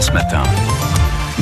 France Matin.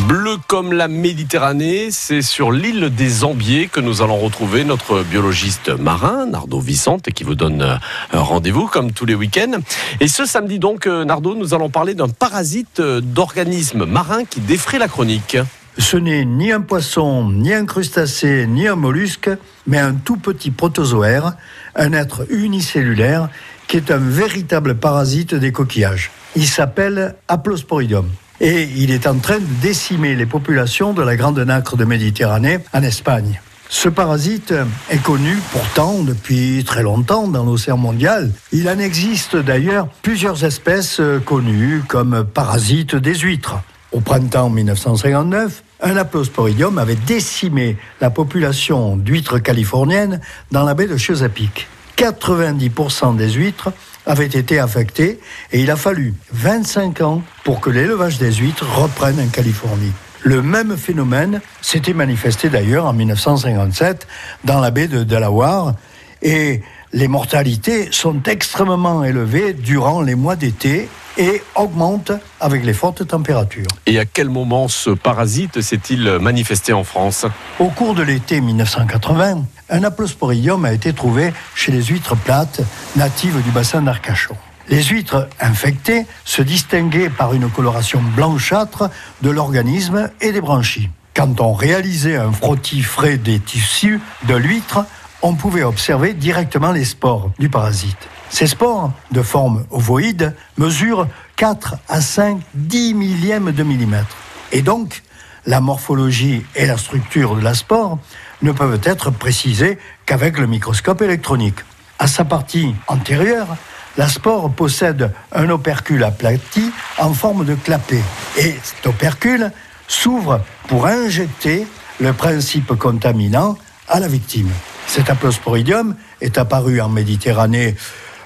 Bleu comme la Méditerranée, c'est sur l'île des Ambiers que nous allons retrouver notre biologiste marin, Nardo Vicente, qui vous donne euh, rendez-vous comme tous les week-ends. Et ce samedi donc, euh, Nardo, nous allons parler d'un parasite euh, d'organisme marin qui défraie la chronique. Ce n'est ni un poisson, ni un crustacé, ni un mollusque, mais un tout petit protozoaire, un être unicellulaire qui est un véritable parasite des coquillages. Il s'appelle Haplosporidium. Et il est en train de décimer les populations de la grande nacre de Méditerranée en Espagne. Ce parasite est connu pourtant depuis très longtemps dans l'océan mondial. Il en existe d'ailleurs plusieurs espèces connues comme parasites des huîtres. Au printemps 1959, un Haplosporidium avait décimé la population d'huîtres californiennes dans la baie de Chesapeake. 90% des huîtres avaient été affectées et il a fallu 25 ans pour que l'élevage des huîtres reprenne en Californie. Le même phénomène s'était manifesté d'ailleurs en 1957 dans la baie de Delaware et les mortalités sont extrêmement élevées durant les mois d'été et augmentent avec les fortes températures. Et à quel moment ce parasite s'est-il manifesté en France Au cours de l'été 1980, un haplosporidium a été trouvé chez les huîtres plates natives du bassin d'Arcachon. Les huîtres infectées se distinguaient par une coloration blanchâtre de l'organisme et des branchies. Quand on réalisait un frottis frais des tissus de l'huître, on pouvait observer directement les spores du parasite. Ces spores, de forme ovoïde, mesurent 4 à 5 10 millièmes de millimètre. Et donc, la morphologie et la structure de la spore ne peuvent être précisées qu'avec le microscope électronique. À sa partie antérieure, la spore possède un opercule aplati en forme de clapet. Et cet opercule s'ouvre pour injecter le principe contaminant à la victime. Cet haplosporidium est apparu en Méditerranée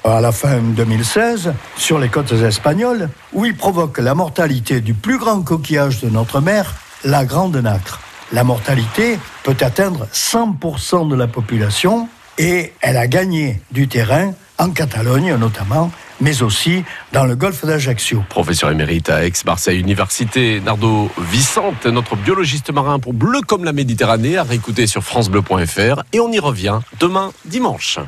à la fin 2016 sur les côtes espagnoles, où il provoque la mortalité du plus grand coquillage de notre mer, la grande nacre. La mortalité peut atteindre 100% de la population et elle a gagné du terrain en Catalogne notamment, mais aussi dans le golfe d'Ajaccio. Professeur émérite à Aix-Marseille Université, Nardo Vicente, notre biologiste marin pour Bleu comme la Méditerranée, à réécouter sur francebleu.fr et on y revient demain dimanche.